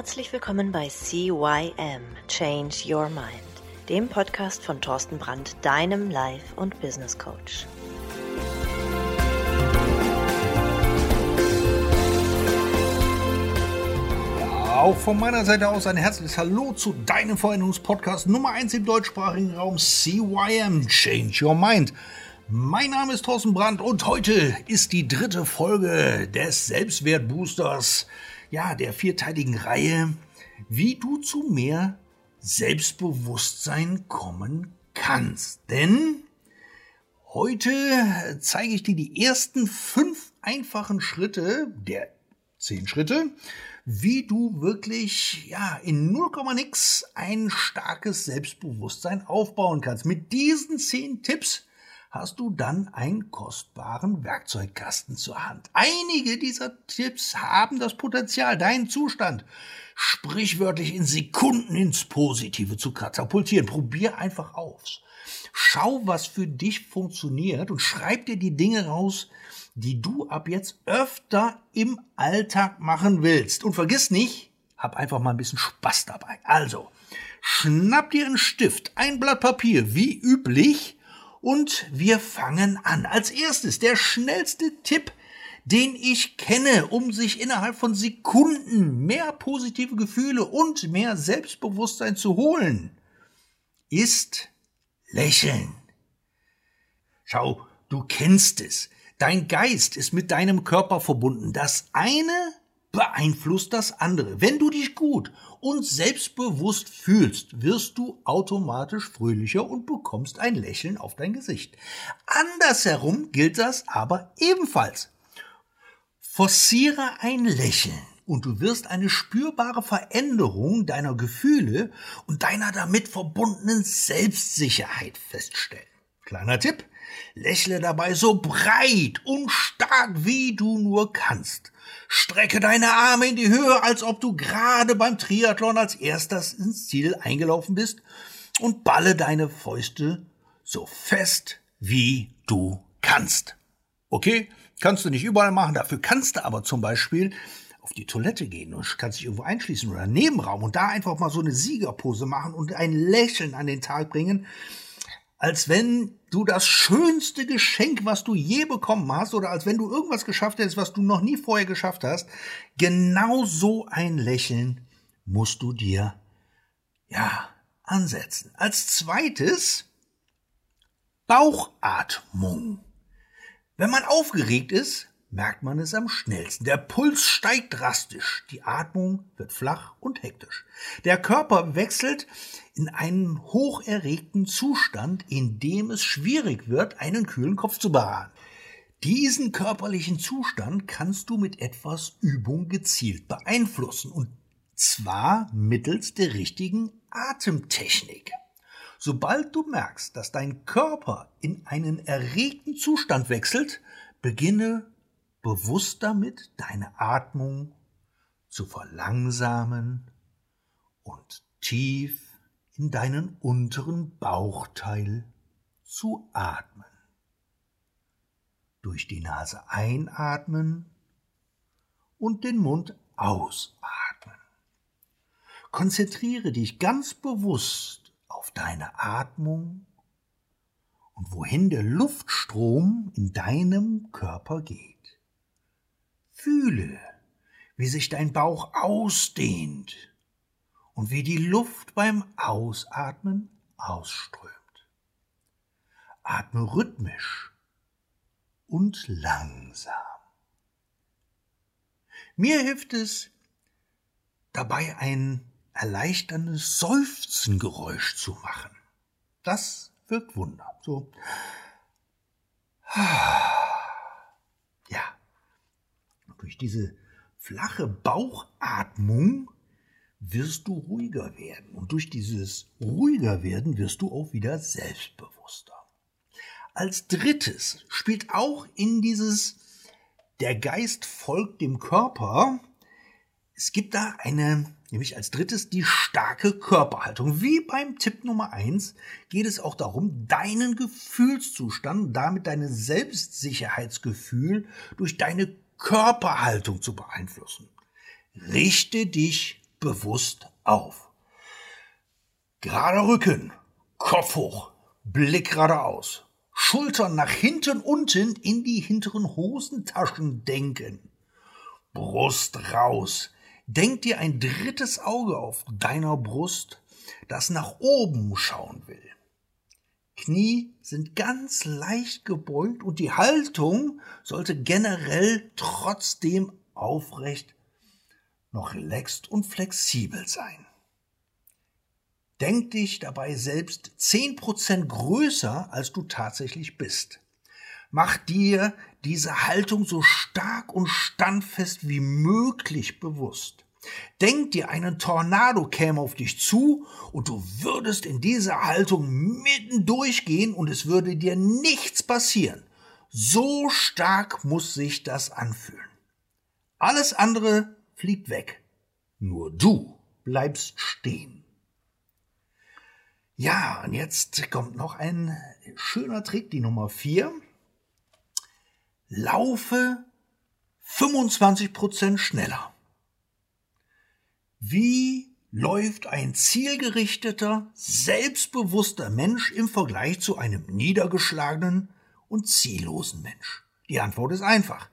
Herzlich willkommen bei CYM Change Your Mind, dem Podcast von Thorsten Brandt, deinem Life- und Business Coach. Auch von meiner Seite aus ein herzliches Hallo zu deinem Veränderungspodcast Nummer 1 im deutschsprachigen Raum CYM Change Your Mind. Mein Name ist Thorsten Brandt und heute ist die dritte Folge des Selbstwertboosters, ja, der vierteiligen Reihe, wie du zu mehr Selbstbewusstsein kommen kannst. Denn heute zeige ich dir die ersten fünf einfachen Schritte der zehn Schritte, wie du wirklich ja in 0, nix ein starkes Selbstbewusstsein aufbauen kannst. Mit diesen zehn Tipps hast du dann einen kostbaren Werkzeugkasten zur Hand. Einige dieser Tipps haben das Potenzial, deinen Zustand sprichwörtlich in Sekunden ins Positive zu katapultieren. Probier einfach aus. Schau, was für dich funktioniert und schreib dir die Dinge raus, die du ab jetzt öfter im Alltag machen willst. Und vergiss nicht, hab einfach mal ein bisschen Spaß dabei. Also, schnapp dir einen Stift, ein Blatt Papier, wie üblich, und wir fangen an. Als erstes der schnellste Tipp, den ich kenne, um sich innerhalb von Sekunden mehr positive Gefühle und mehr Selbstbewusstsein zu holen, ist lächeln. Schau, du kennst es. Dein Geist ist mit deinem Körper verbunden. Das eine beeinflusst das andere. Wenn du dich gut und selbstbewusst fühlst, wirst du automatisch fröhlicher und bekommst ein Lächeln auf dein Gesicht. Andersherum gilt das aber ebenfalls. Forciere ein Lächeln und du wirst eine spürbare Veränderung deiner Gefühle und deiner damit verbundenen Selbstsicherheit feststellen. Kleiner Tipp, lächle dabei so breit und stark wie du nur kannst. Strecke deine Arme in die Höhe, als ob du gerade beim Triathlon als erstes ins Ziel eingelaufen bist und balle deine Fäuste so fest wie du kannst. Okay, kannst du nicht überall machen, dafür kannst du aber zum Beispiel auf die Toilette gehen und kannst dich irgendwo einschließen oder Nebenraum und da einfach mal so eine Siegerpose machen und ein Lächeln an den Tag bringen als wenn du das schönste Geschenk, was du je bekommen hast, oder als wenn du irgendwas geschafft hättest, was du noch nie vorher geschafft hast, genau so ein Lächeln musst du dir, ja, ansetzen. Als zweites Bauchatmung. Wenn man aufgeregt ist, merkt man es am schnellsten. Der Puls steigt drastisch, die Atmung wird flach und hektisch. Der Körper wechselt in einen hocherregten Zustand, in dem es schwierig wird, einen kühlen Kopf zu bewahren. Diesen körperlichen Zustand kannst du mit etwas Übung gezielt beeinflussen und zwar mittels der richtigen Atemtechnik. Sobald du merkst, dass dein Körper in einen erregten Zustand wechselt, beginne bewusst damit, deine Atmung zu verlangsamen und tief in deinen unteren Bauchteil zu atmen. Durch die Nase einatmen und den Mund ausatmen. Konzentriere dich ganz bewusst auf deine Atmung und wohin der Luftstrom in deinem Körper geht. Fühle, wie sich dein Bauch ausdehnt und wie die Luft beim Ausatmen ausströmt. Atme rhythmisch und langsam. Mir hilft es, dabei ein erleichterndes Seufzengeräusch zu machen. Das wirkt Wunder. So. Durch diese flache Bauchatmung wirst du ruhiger werden. Und durch dieses ruhiger werden wirst du auch wieder selbstbewusster. Als drittes spielt auch in dieses der Geist folgt dem Körper. Es gibt da eine, nämlich als drittes die starke Körperhaltung. Wie beim Tipp Nummer eins geht es auch darum, deinen Gefühlszustand, damit dein Selbstsicherheitsgefühl durch deine Körperhaltung zu beeinflussen. Richte dich bewusst auf. Gerader Rücken, Kopf hoch, Blick geradeaus, Schultern nach hinten unten in die hinteren Hosentaschen denken. Brust raus. Denk dir ein drittes Auge auf deiner Brust, das nach oben schauen will. Knie sind ganz leicht gebeugt und die Haltung sollte generell trotzdem aufrecht, noch relaxed und flexibel sein. Denk dich dabei selbst zehn Prozent größer, als du tatsächlich bist. Mach dir diese Haltung so stark und standfest wie möglich bewusst. Denk dir, einen Tornado käme auf dich zu und du würdest in dieser Haltung mitten durchgehen und es würde dir nichts passieren. So stark muss sich das anfühlen. Alles andere fliegt weg. Nur du bleibst stehen. Ja, und jetzt kommt noch ein schöner Trick, die Nummer vier. Laufe 25% schneller. Wie läuft ein zielgerichteter, selbstbewusster Mensch im Vergleich zu einem niedergeschlagenen und ziellosen Mensch? Die Antwort ist einfach.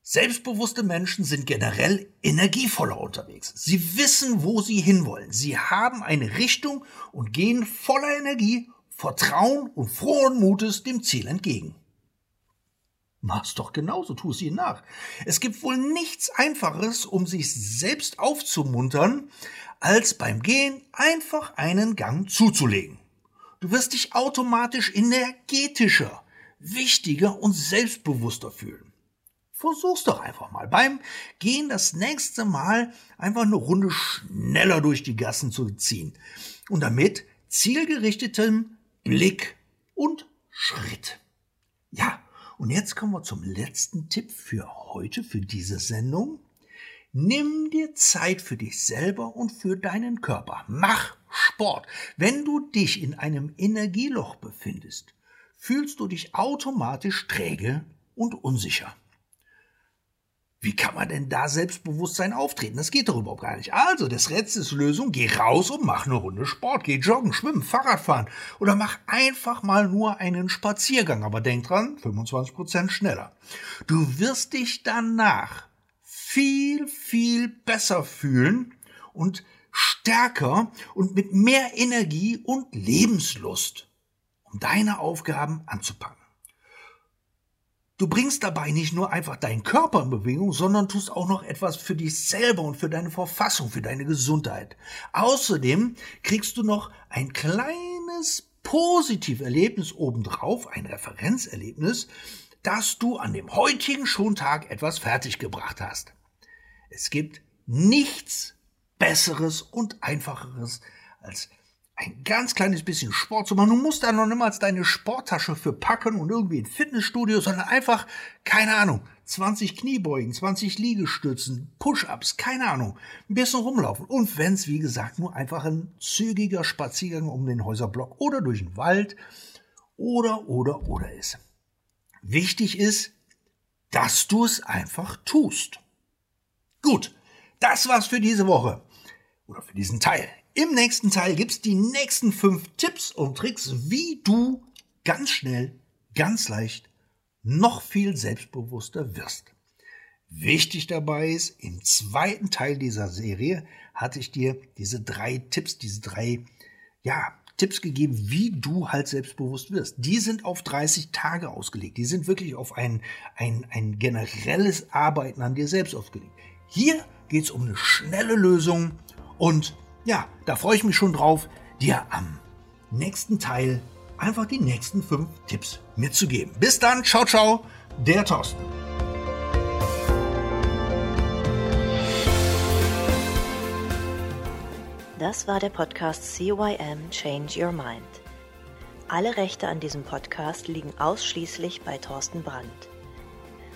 Selbstbewusste Menschen sind generell energievoller unterwegs. Sie wissen, wo sie hinwollen. Sie haben eine Richtung und gehen voller Energie, Vertrauen und frohen Mutes dem Ziel entgegen. Mach's doch genauso, tu es ihnen nach. Es gibt wohl nichts Einfacheres, um sich selbst aufzumuntern, als beim Gehen einfach einen Gang zuzulegen. Du wirst dich automatisch energetischer, wichtiger und selbstbewusster fühlen. Versuch's doch einfach mal. Beim Gehen das nächste Mal einfach eine Runde schneller durch die Gassen zu ziehen. Und damit zielgerichtetem Blick und Schritt. Ja, und jetzt kommen wir zum letzten Tipp für heute, für diese Sendung. Nimm dir Zeit für dich selber und für deinen Körper. Mach Sport. Wenn du dich in einem Energieloch befindest, fühlst du dich automatisch träge und unsicher. Wie kann man denn da Selbstbewusstsein auftreten? Das geht doch überhaupt gar nicht. Also, das Rätsel ist Lösung. Geh raus und mach eine Runde Sport. Geh joggen, schwimmen, Fahrrad fahren. Oder mach einfach mal nur einen Spaziergang. Aber denk dran, 25% schneller. Du wirst dich danach viel, viel besser fühlen und stärker und mit mehr Energie und Lebenslust, um deine Aufgaben anzupacken. Du bringst dabei nicht nur einfach deinen Körper in Bewegung, sondern tust auch noch etwas für dich selber und für deine Verfassung, für deine Gesundheit. Außerdem kriegst du noch ein kleines Positiverlebnis obendrauf, ein Referenzerlebnis, dass du an dem heutigen Schontag etwas fertiggebracht hast. Es gibt nichts Besseres und Einfacheres als ein ganz kleines bisschen Sport zu machen. Du musst da noch niemals deine Sporttasche für packen und irgendwie ein Fitnessstudio, sondern einfach, keine Ahnung, 20 Kniebeugen, 20 Liegestützen, Push-ups, keine Ahnung, ein bisschen rumlaufen. Und wenn's, wie gesagt, nur einfach ein zügiger Spaziergang um den Häuserblock oder durch den Wald oder, oder, oder ist. Wichtig ist, dass du es einfach tust. Gut, das war's für diese Woche oder für diesen Teil. Im nächsten Teil gibt's die nächsten fünf Tipps und Tricks, wie du ganz schnell, ganz leicht noch viel selbstbewusster wirst. Wichtig dabei ist, im zweiten Teil dieser Serie hatte ich dir diese drei Tipps, diese drei, ja, Tipps gegeben, wie du halt selbstbewusst wirst. Die sind auf 30 Tage ausgelegt. Die sind wirklich auf ein, ein, ein generelles Arbeiten an dir selbst ausgelegt. Hier geht's um eine schnelle Lösung und ja, da freue ich mich schon drauf, dir am nächsten Teil einfach die nächsten fünf Tipps mitzugeben. Bis dann, ciao, ciao, der Thorsten. Das war der Podcast CYM Change Your Mind. Alle Rechte an diesem Podcast liegen ausschließlich bei Thorsten Brandt.